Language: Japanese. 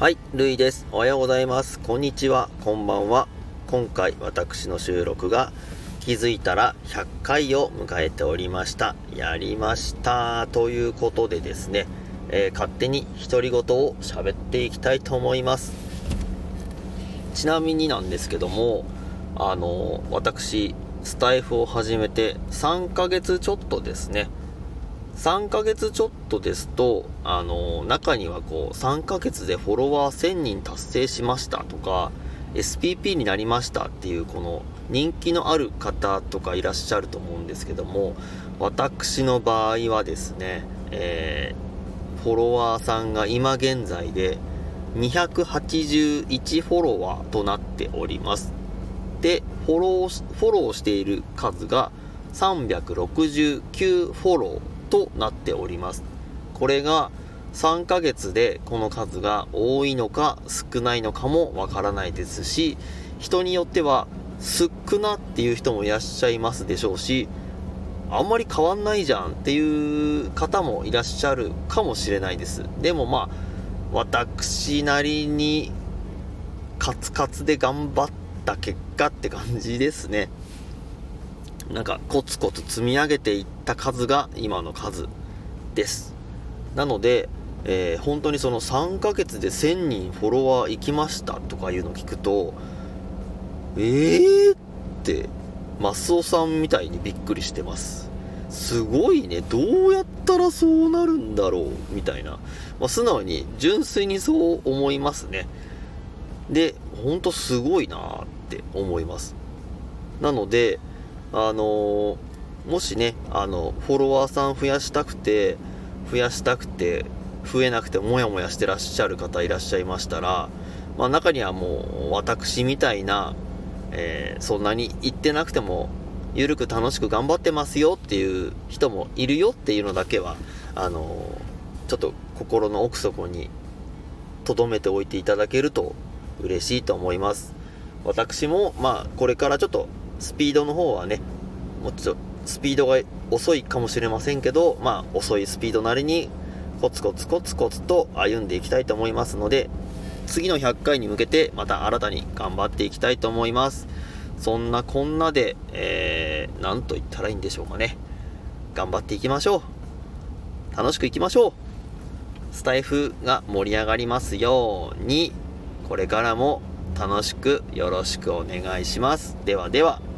はい、るいです。おはようございます。こんにちは、こんばんは。今回私の収録が気づいたら100回を迎えておりました。やりました。ということでですね、えー勝手に独り言を喋っていきたいと思います。ちなみになんですけども、あの、私、スタイフを始めて3ヶ月ちょっとですね、3ヶ月ちょっとですと、あの、中にはこう、3ヶ月でフォロワー1000人達成しましたとか、SPP になりましたっていう、この人気のある方とかいらっしゃると思うんですけども、私の場合はですね、えーフォロワーさんが今現在で281フォロワーとなっております。で、フォロー、フォローしている数が369フォローとなっております。これが3ヶ月でこの数が多いのか少ないのかもわからないですし、人によっては少なっていう人もいらっしゃいますでしょうし、あんまり変わんないじゃんっていう方もいらっしゃるかもしれないです。でもまあ、私なりにカツカツで頑張った結果って感じですね。なんかコツコツ積み上げていった数が今の数です。なので、えー本当にその3ヶ月で1000人フォロワー行きましたとかいうのを聞くと、えー？って、マスオさんみたいにびっくりしてます。すごいね。どうやったらそうなるんだろう？みたいな。まあ、素直に、純粋にそう思いますね。で、ほんとすごいなって思います。なので、あのもしね、あの、フォロワーさん増やしたくて、増やしたくて、増えなくてもやもやしてらっしゃる方いらっしゃいましたら、まあ中にはもう私みたいな、えーそんなに言ってなくても、ゆるく楽しく頑張ってますよっていう人もいるよっていうのだけは、あのちょっと心の奥底に留めておいていただけると嬉しいと思います。私も、まあ、これからちょっとスピードの方はね、もうちょっとスピードが遅いかもしれませんけど、まあ、遅いスピードなりにコツコツコツコツと歩んでいきたいと思いますので、次の100回に向けてまた新たに頑張っていきたいと思います。そんなこんなで、えー、なんと言ったらいいんでしょうかね。頑張っていきましょう。楽しくいきましょう。スタイフが盛り上がりますように、これからも楽しくよろしくお願いします。ではでは。